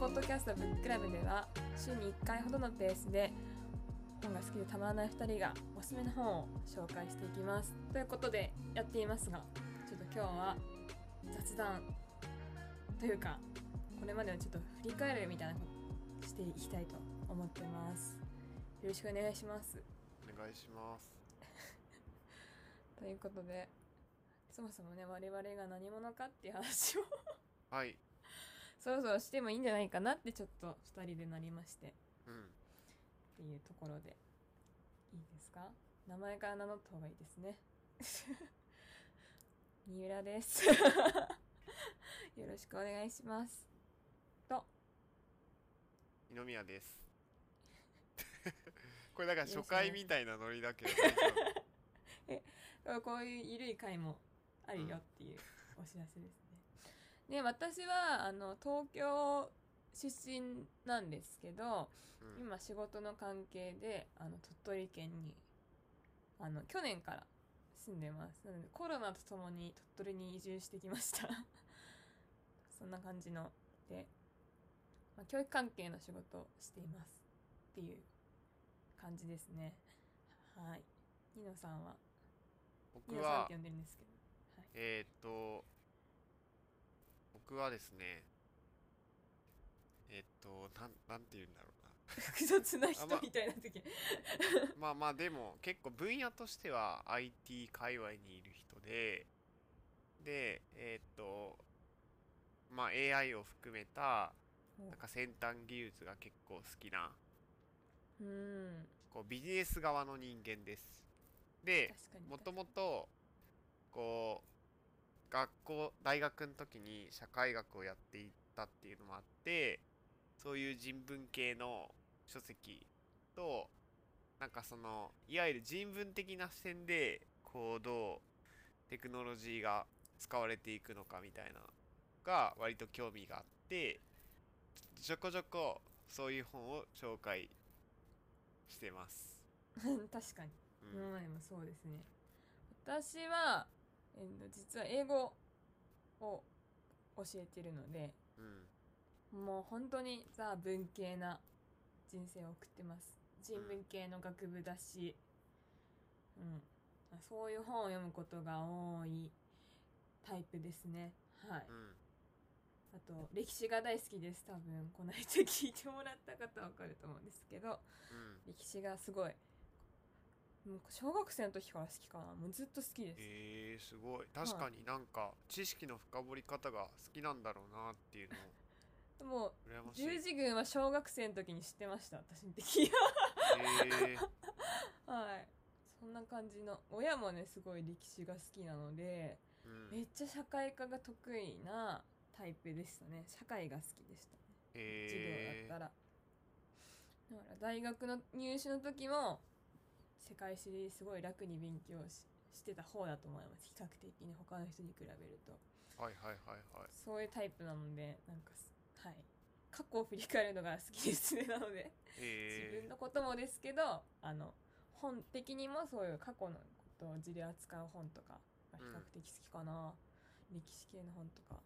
ポッドキャストブッククラブでは週に1回ほどのペースで本が好きでたまらない2人がおすすめの本を紹介していきます。ということでやっていますがちょっと今日は雑談というかこれまでをちょっと振り返るみたいなことしていきたいと思ってます。よろしくお願いします。お願いします。ということでそもそもね我々が何者かっていう話をはいそろそろしてもいいんじゃないかなってちょっと2人でなりまして。うんっていうところで。いいですか？名前から名乗った方がいいですね。三浦です。よろしくお願いします。と。二宮です。これだから初回みたいなノリだけど大丈夫？こういう緩い回もあるよっていうお知らせです。ね。で私はあの東京出身なんですけど、うん。今仕事の関係であの鳥取県にあの去年から住んでます。なのでコロナとともに鳥取に移住してきました。そんな感じので、まあ、教育関係の仕事をしていますっていう感じですね。はい。ニノさんは？僕ニノさんっはて呼んでるんですけど、はい、えー、っと僕はですねえーっとなんなんて言うんだろうな。複雑な人みたいな時、まあ まあでも結構分野としては IT 界隈にいる人ででえーっとまあ AI を含めたなんか先端技術が結構好きなうん。こうビジネス側の人間です。でもともとこう学校大学の時に社会学をやっていったっていうのもあってそういう人文系の書籍となんかそのいわゆる人文的な視点でこうどうテクノロジーが使われていくのかみたいなのが割と興味があってちょこちょこそういう本を紹介してます。確かに。うん。今までもそうですね。私は、えーと実は英語を教えてるのでうん。もう本当にザ文系な人生を送ってます。人文系の学部だし、うん、そういう本を読むことが多いタイプですね。はい。うん。あと歴史が大好きです。多分この間聞いてもらった方は分かると思うんですけど。うん。歴史がすごいもう小学生の時から好きかな。もうずっと好きです。えー、すごい。確かになんか知識の深掘り方が好きなんだろうなっていうの もでも羨ましい。十字軍は小学生の時に知ってました私の時えー、はい。そんな感じの親もねすごい歴史が好きなのでうん。めっちゃ社会科が得意なタイプでしたね。社会が好きでしたね。授業だえったら、だから大学の入試の時も世界史すごい楽に勉強ししてた方だと思います。比較的に他の人に比べると。ー、はいはいはいはい。そういうタイプなのでなんかすはい。過去を振り返るのが好きですね。なので自え。分のこともですけどあの本的にもそういう過去のことを字で扱う本とかが比較的好きかな、歴史系の本とかっ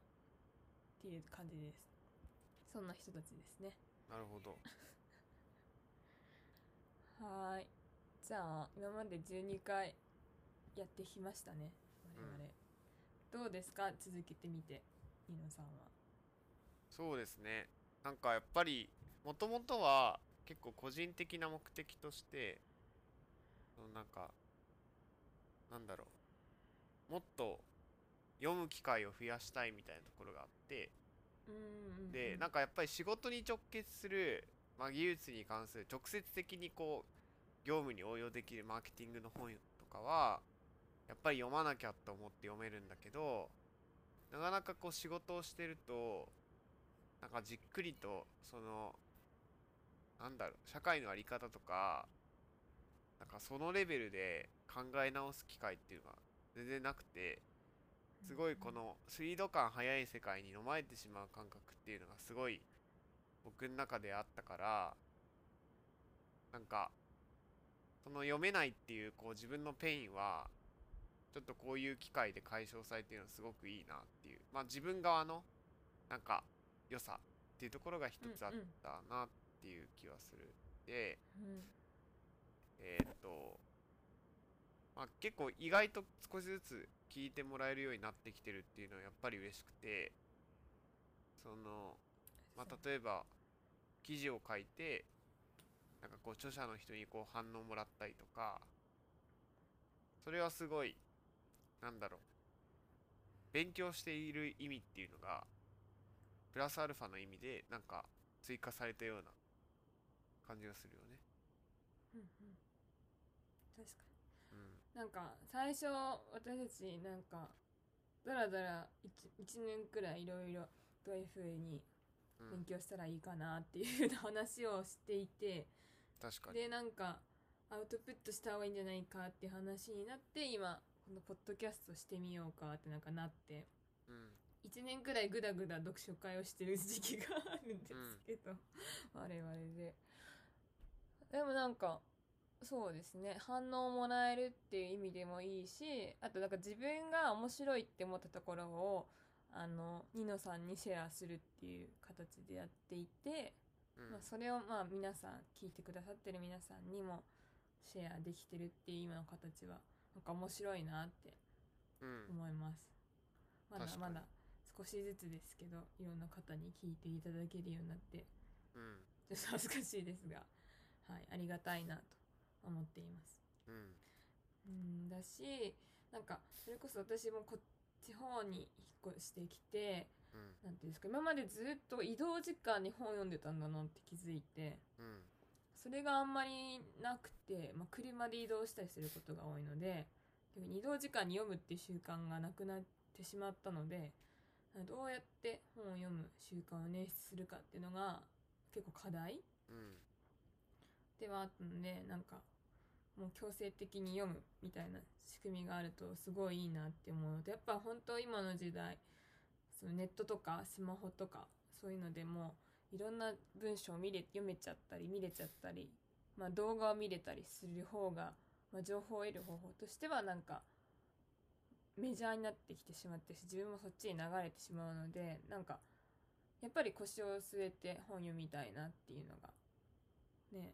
ていう感じです。そんな人たちですね。ー、なるほど。はーいじゃあ今まで12回やってきましたね我々、うん。どうですか？続けてみてニノさんは。そうですね。なんかやっぱりもともとは結構個人的な目的としてそのなんかなんだろう。もっと読む機会を増やしたいみたいなところがあってでなんかやっぱり仕事に直結する、まあ、技術に関する直接的にこう業務に応用できるマーケティングの本とかはやっぱり読まなきゃと思って読めるんだけどなかなかこう仕事をしてるとなんかじっくりとそのなんだろう社会の在り方とかなんかそのレベルで考え直す機会っていうのが全然なくてすごいこのスピード感速い世界に飲まれてしまう感覚っていうのがすごい僕の中であったからなんかその読めないっていうこう自分のペインはちょっとこういう機会で解消されてるのすごくいいなっていう。まあ自分側のなんか良さっていうところが一つあったなっていう気はする。でえっと、まあ、結構意外と少しずつ聞いてもらえるようになってきてるっていうのはやっぱり嬉しくてそのまあ、例えば記事を書いてなんかこう著者の人にこう反応もらったりとかそれはすごいなんだろう勉強している意味っていうのがプラスアルファの意味でなんか追加されたような感じがするよね。うんうん。確かうん。になんか最初私たちなんかだらだら 1, 年くらいいろいろどういうふうにうん。勉強したらいいかなっていう話をしていて、確かに。でなんかアウトプットした方がいいんじゃないかっていう話になって今このポッドキャストしてみようかってなんかなって。うん。1年くらいぐだぐだ読書会をしてる時期があるんですけど、我々で。でもなんかそうですね。反応をもらえるっていう意味でもいいしあとなんか自分が面白いって思ったところをあのニノさんにシェアするっていう形でやっていて、うん。まあ、それをまあ皆さん聞いてくださってる皆さんにもシェアできてるっていう今の形はなんか面白いなってうん。思います。まだ確かに。まだ少しずつですけどいろんな方に聞いていただけるようになってうん。ちょっと恥ずかしいですがはいありがたいなと思っています。うん。うんだしなんかそれこそ私もこっち方に引っ越してきてうん。なんていうんですか今までずっと移動時間に本読んでたんだなって気づいてうん。それがあんまりなくて、まあ、車で移動したりすることが多いので移動時間に読むっていう習慣がなくなってしまったのでどうやって本を読む習慣を捻出するかっていうのが結構課題うん。ではあったのでなんかもう強制的に読むみたいな仕組みがあるとすごいいいなって思うのでやっぱ本当今の時代そのネットとかスマホとかそういうのでもいろんな文章を見れ読めちゃったり見れちゃったり、まあ、動画を見れたりする方が、まあ、情報を得る方法としてはなんかメジャーになってきてしまってし自分もそっちに流れてしまうのでなんかやっぱり腰を据えて本読みたいなっていうのがね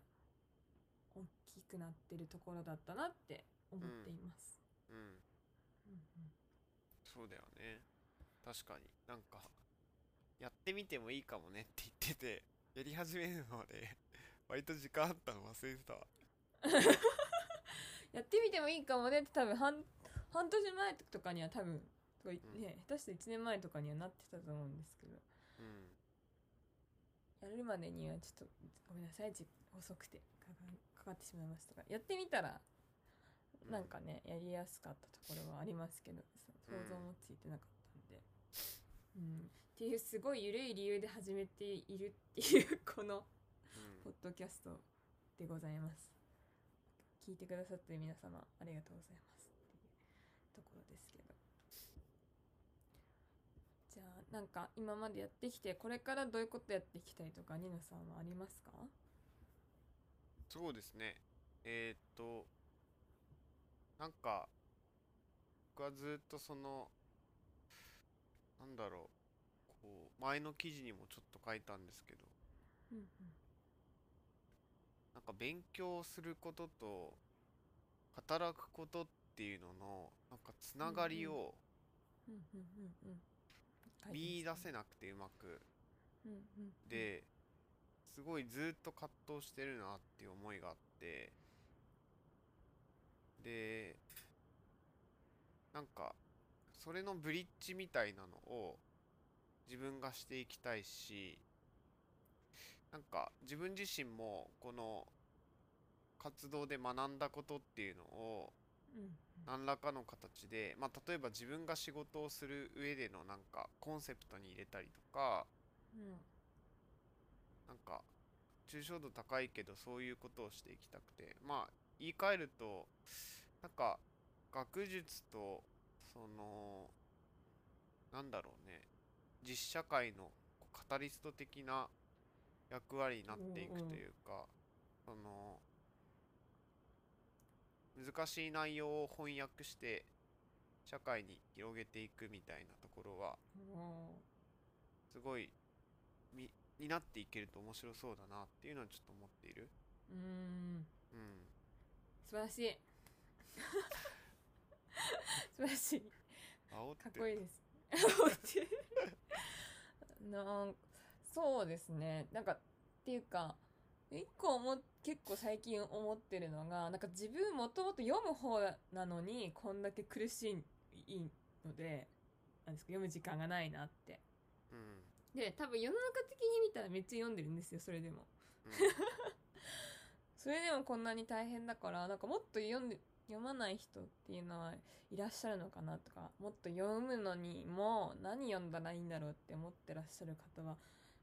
大きくなってるところだったなって思っています。うんうん。そうだよね確かに。なんかやってみてもいいかもねって言っててやり始めるので 割と時間あったの忘れてたわ。やってみてもいいかもねって多分半半年前とかには多分とかね、下手して1年前とかにはなってたと思うんですけど。うん。やるまでにはちょっとごめんなさいじ遅くてかかってしまいましたがやってみたらうん。なんかねやりやすかったところはありますけどそ想像もついてなかったうん、っていうすごい緩い理由で始めているっていうこのうん。ポッドキャストでございます。聞いてくださってる皆様ありがとうございますっていうところですけど。じゃあなんか今までやってきてこれからどういうことやっていきたいとかニノさんはありますか？そうですね。えー、っとなんか僕はずっとそのなんだろうこう。前の記事にもちょっと書いたんですけど。うんうんなんか勉強することと働くことっていうののなんかつながりをうんうんうんうん見出せなくてうまく。うんうんですごいずっと葛藤してるなっていう思いがあって。でなんかそれのブリッジみたいなのを自分がしていきたいしなんか自分自身もこの活動で学んだことっていうのを何らかの形で、まあ、例えば自分が仕事をする上でのなんかコンセプトに入れたりとかうん。なんか抽象度高いけどそういうことをしていきたくてまあ言い換えるとなんか学術とそのなんだろうね実社会のカタリスト的な役割になっていくというか、その難しい内容を翻訳して社会に広げていくみたいなところはおすごいみになっていけると面白そうだなっていうのはちょっと思っている。うーん。うん。素晴らしい。素晴らしい。かっこいいです なんそうですね。なんかっていうか一個思っ結構最近思ってるのがなんか自分もともと読む方なのにこんだけ苦しいのでなんですか読む時間がないなって。うん。で多分世の中的に見たらめっちゃ読んでるんですよそれでも。うん。それでもこんなに大変だからなんかもっと読んで読まない人っていうのはいらっしゃるのかなとかもっと読むのにも何読んだらいいんだろうって思ってらっしゃる方は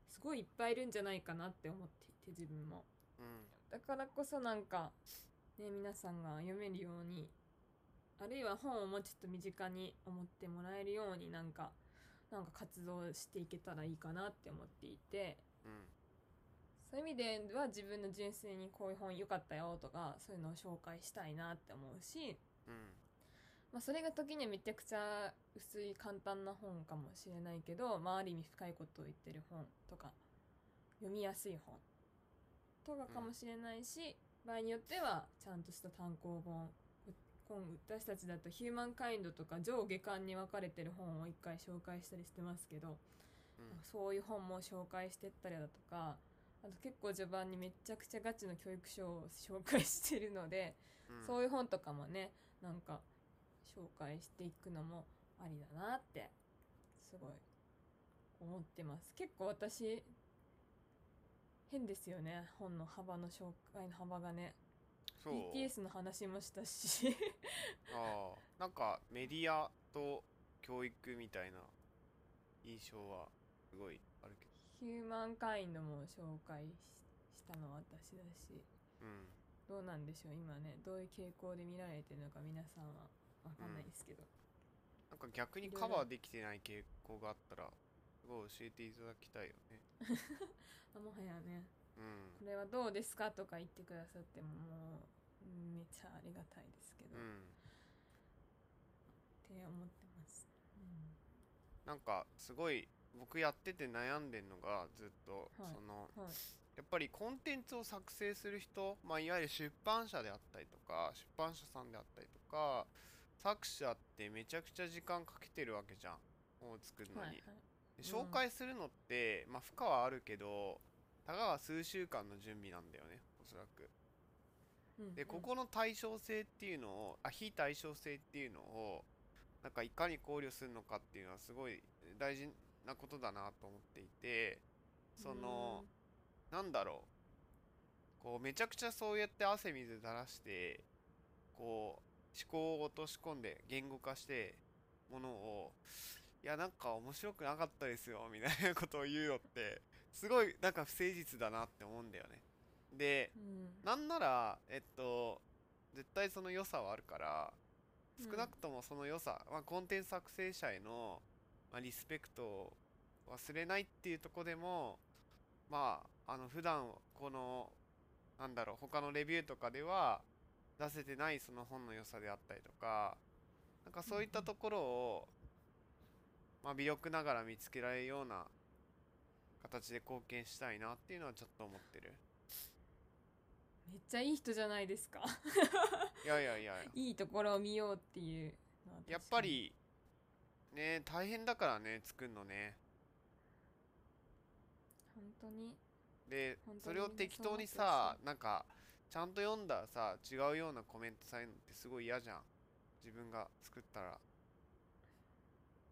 すごいいっぱいいるんじゃないかなって思っていて自分も。うん。だからこそなんかね皆さんが読めるようにあるいは本をもうちょっと身近に思ってもらえるようになんかなんか活動していけたらいいかなって思っていて。うんそういう意味では自分の純粋にこういう本良かったよとかそういうのを紹介したいなって思うし、うんまあ、それが時にはめちゃくちゃ薄い簡単な本かもしれないけど、まあ、ある意味深いことを言ってる本とか読みやすい本とかかもしれないし、場合によってはちゃんとした単行本今私たちだと「ヒューマンカインド」とか上下巻に分かれてる本を一回紹介したりしてますけど、うん。そういう本も紹介してったりだとかあと結構序盤にめちゃくちゃガチの教育書を紹介してるので、うん。そういう本とかもねなんか紹介していくのもありだなってすごい思ってます。結構私変ですよね本の幅の紹介の幅がね。BTS の話もしたし。ああなんかメディアと教育みたいな印象はすごいヒューマンカインドも紹介ししたのは私だし。どうん。どうなんでしょう今ね。どういう傾向で見られてるのか皆さんは分かんないですけど、なんか逆にカバーできてない傾向があったらすごい教えていただきたいよね。あもはやね。うん。これはどうですかとか言ってくださってももうめっちゃありがたいですけど、っうん。て思ってます、なんかすごい僕やってて悩んでんのがずっと、はい。そのはい。やっぱりコンテンツを作成する人、まあ、いわゆる出版社であったりとか出版社さんであったりとか作者ってめちゃくちゃ時間かけてるわけじゃん本を作るのに、はいはい。で紹介するのって、まあ、負荷はあるけどたかが数週間の準備なんだよねおそらく。うんうん。でここの対称性っていうのをあ非対称性っていうのをなんかいかに考慮するのかっていうのはすごい大事なことだなと思っていてそのなんだろう。こうめちゃくちゃそうやって汗水垂らしてこう思考を落とし込んで言語化してものをいやなんか面白くなかったですよみたいなことを言うのってすごいなんか不誠実だなって思うんだよね。でうん。なんならえっと絶対その良さはあるからうん。少なくともその良さ、まあ、コンテンツ作成者への、まあ、リスペクトを忘れないっていうとこでもまああの普段このなんだろう他のレビューとかでは出せてないその本の良さであったりとかなんかそういったところを、まあ、微力ながら見つけられるような形で貢献したいなっていうのはちょっと思ってる。めっちゃいい人じゃないですか。いやいやいや。いいところを見ようっていうやっぱりね大変だからね作るのね。本当に。でそれを適当にさなんかちゃんと読んだらさ違うようなコメントされるのってすごい嫌じゃん。自分が作ったら。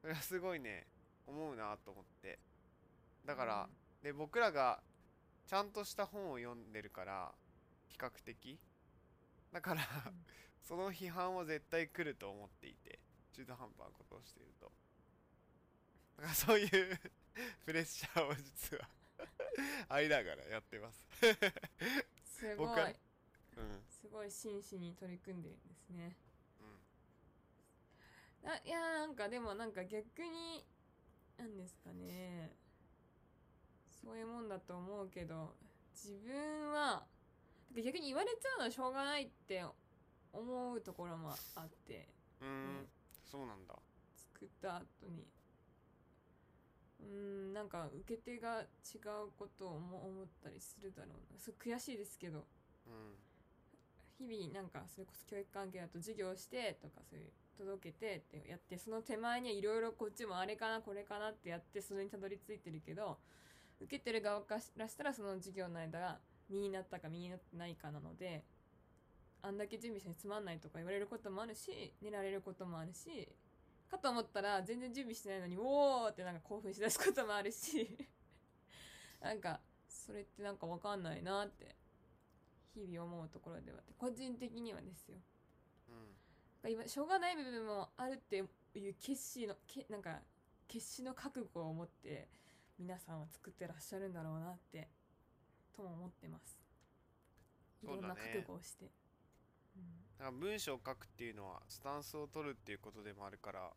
それはすごいね思うなと思って。だから、で僕らがちゃんとした本を読んでるから比較的。だから、うん。その批判は絶対来ると思っていて中途半端なことをしていると。だからそういう プレッシャーを実はありながらやってます。すごい。うん。すごい真摯に取り組んでるんですね。うん。あいやなんかでもなんか逆になんですかね。そういうもんだと思うけど自分は逆に言われちゃうのはしょうがないって思うところもあって。うーんそうなんだ。作った後に。うんなんか受け手が違うことをも思ったりするだろうな。そう悔しいですけど。うん。日々なんかそれこそ教育関係だと授業してとかそういう届けてってやってその手前にはいろいろこっちもあれかなこれかなってやってそれにたどり着いてるけど受けてる側からしたらその授業の間が身になったか身になってないかなのであんだけ準備してつまんないとか言われることもあるし寝られることもあるしかと思ったら全然準備してないのにおーってなんか興奮しだすこともあるし なんかそれってなんかわかんないなって日々思うところではあって個人的にはですよ。うん。今しょうがない部分もあるっていう決心のけなんか決死の覚悟を持って皆さんは作ってらっしゃるんだろうなってとも思ってます。いろんな覚悟をして、うんだから文章を書くっていうのはスタンスを取るっていうことでもあるから。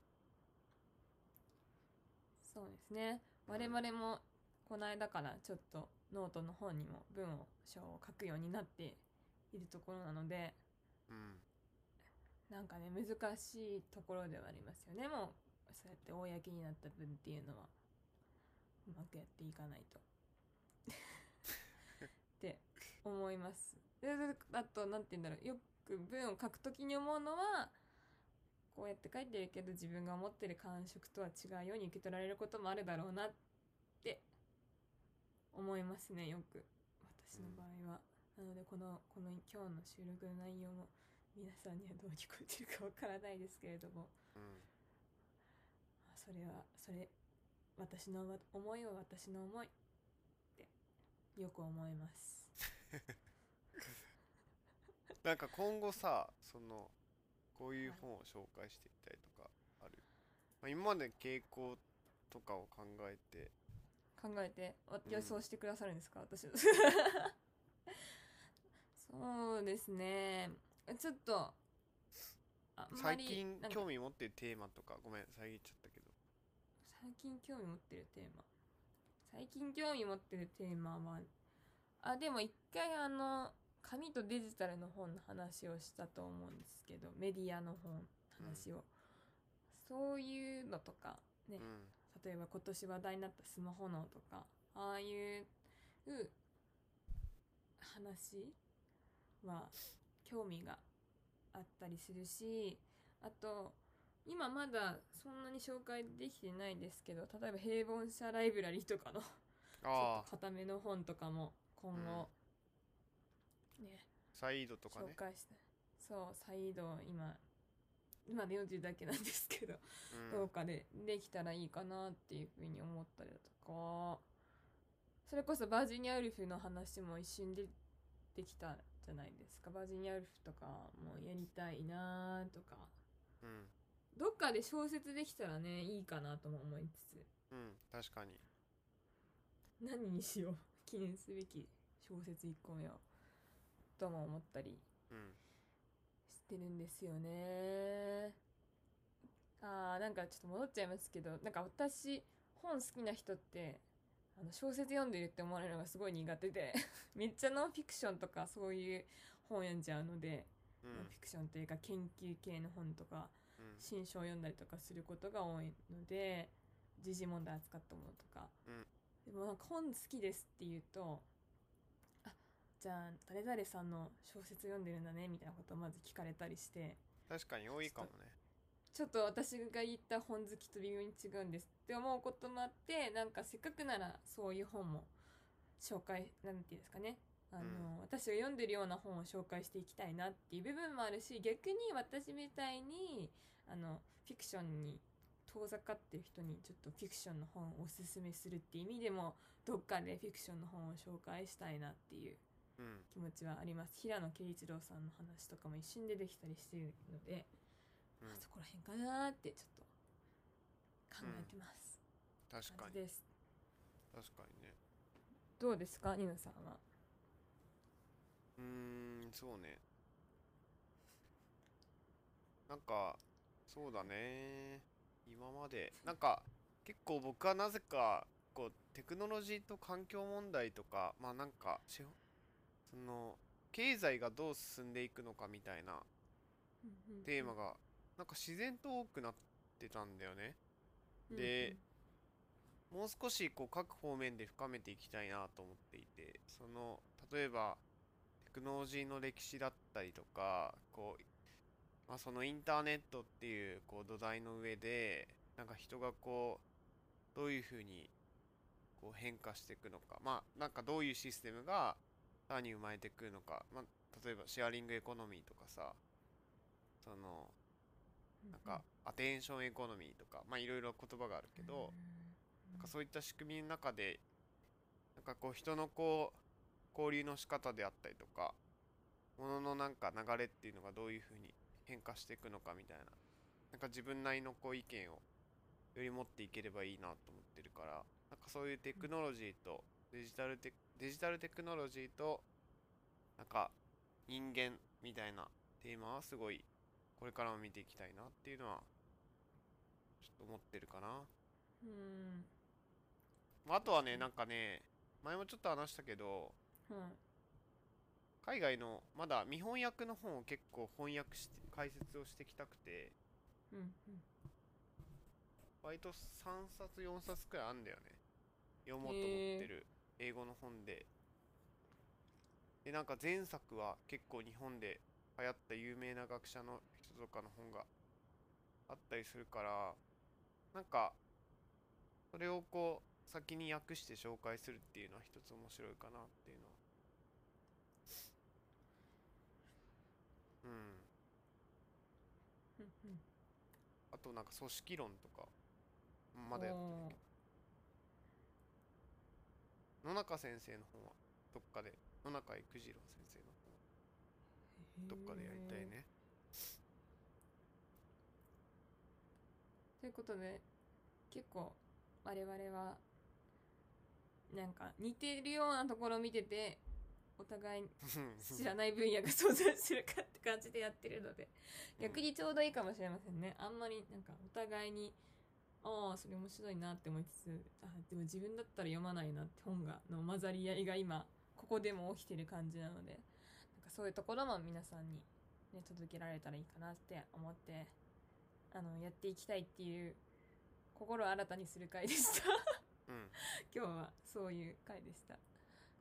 そうですね。うん。我々もこの間からちょっとノートの方にも文を章を書くようになっているところなのでうん。なんかね難しいところではありますよね。もうそうやって公になった分っていうのはうまくやっていかないと。って思います。であと何て言うんだろう。よく文を書くときに思うのはこうやって書いてるけど自分が思ってる感触とは違うように受け取られることもあるだろうなって思いますねよく。私の場合は、なのでこのこの今日の収録の内容も皆さんにはどう聞こえてるかわからないですけれども。うん。あそれはそれ私のわ思いは私の思いってよく思います なんか今後さそのこういう本を紹介していきたいとかある、まあ、今までの傾向とかを考えて。考えて予想してくださるんですか、私。の そうですね。ちょっと最近興味持ってるテーマとか？ごめん遮っちゃったけど。最近興味持ってるテーマ。最近興味持ってるテーマはあでも一回あの紙とデジタルの本の話をしたと思うんですけどメディアの本話を、そういうのとかね、うん。例えば今年話題になったスマホ脳とかああいう話は興味があったりするしあと今まだそんなに紹介できてないですけど例えば平凡者ライブラリとかのちょっと固めの本とかも今後、ね。サイードとかね。紹介して。そう再度今今で40だけなんですけどうん。どうかでできたらいいかなっていうふうに思ったりだとか。それこそバージニアウルフの話も一瞬でできたじゃないですか。バージニアウルフとかもやりたいなとか。うん。どっかで小説できたらねいいかなとも思いつつ。うん確かに。何にしよう。記念すべき小説1個目をとも思ったりうん。してるんですよね。あーなんかちょっと戻っちゃいますけどなんか私本好きな人ってあの小説読んでるって思われるのがすごい苦手で めっちゃノンフィクションとかそういう本読んじゃうので、うん。ノンフィクションというか研究系の本とかうん。新書を読んだりとかすることが多いので時事問題扱ったものとか、うん。でもなんか本好きですって言うとあじゃあ誰々さんの小説読んでるんだねみたいなことをまず聞かれたりして。確かに多いかもね。ちょっと私が言った本好きと微妙に違うんですって思うこともあってなんかせっかくならそういう本も紹介なんていうんですかね。あの、私が読んでるような本を紹介していきたいなっていう部分もあるし逆に私みたいにあのフィクションに遠ざかってる人にちょっとフィクションの本をおすすめするっていう意味でもどっかでフィクションの本を紹介したいなっていう。うん気持ちはあります。平野啓一郎さんの話とかも一瞬でできたりしてるので、うん。あそこら辺かなーってちょっと考えてます、確かに。です。確かにね。どうですか？ニムさんは。うーんそうね。なんかそうだね。今まで。なんか結構僕はなぜかこうテクノロジーと環境問題とかまあなんかその経済がどう進んでいくのかみたいなテーマがなんか自然と多くなってたんだよね。でもう少しこう各方面で深めていきたいなと思っていてその例えばテクノロジーの歴史だったりとかこう、まあ、そのインターネットっていうこう土台の上でなんか人がこうどういうふうにこう変化していくのか。まあなんかどういうシステムがさらに生まれてくるのか、まあ、例えばシェアリングエコノミーとかさそのなんかアテンションエコノミーとかまあいろいろ言葉があるけど、なんかそういった仕組みの中でなんかこう人のこう交流の仕方であったりとか物のなんか流れっていうのがどういうふうに変化していくのかみたいななんか自分なりのこう意見をより持っていければいいなと思ってるからなんかそういうテクノロジーとデジタルテデジタルテクノロジーとなんか人間みたいなテーマはすごいこれからも見ていきたいなっていうのはちょっと思ってるかな。うん。まああとはねなんかね前もちょっと話したけどはい。海外のまだ未翻訳の本を結構翻訳して解説をしてきたくてうんうん。割と3冊4冊くらいあんだよね。読もうと思ってる英語の本で。でなんか前作は結構日本で流行った有名な学者の人とかの本があったりするからなんかそれをこう先に訳して紹介するっていうのは一つ面白いかなっていうのは。うん。あとなんか組織論とかまだやってない。けど野中先生の本はどっかで野中育次郎先生の本どっかでやりたいね。ということで結構我々はなんか似てるようなところを見ててお互い知らない分野が想像してるかって感じでやってるので逆にちょうどいいかもしれませんね。あんまりなんかお互いにああそれ面白いなって思いつつあでも自分だったら読まないなって本がの混ざり合いが今ここでも起きてる感じなのでなんかそういうところも皆さんに、ね、届けられたらいいかなって思ってあのやっていきたいっていう心を新たにする回でした。うん。今日はそういう回でした。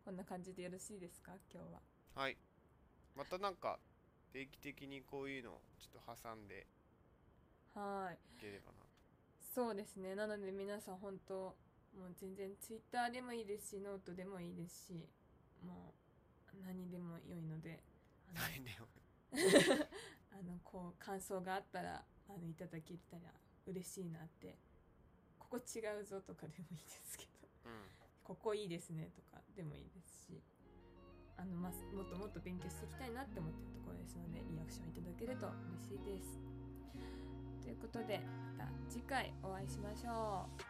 こんな感じでよろしいですか今日は。はい。またなんか定期的にこういうのをちょっと挟んではい。いければなそうですね。なので皆さん本当もう全然ツイッターでもいいですしノートでもいいですしもう何でも良いのであの来年はあのこう感想があったらあのいただけたら嬉しいなってここ違うぞとかでもいいですけどうん。ここいいですねとかでもいいですしあの、まあ、もっともっと勉強していきたいなって思ってるところですのでリアクションいただけると嬉しいですということでまた次回お会いしましょう。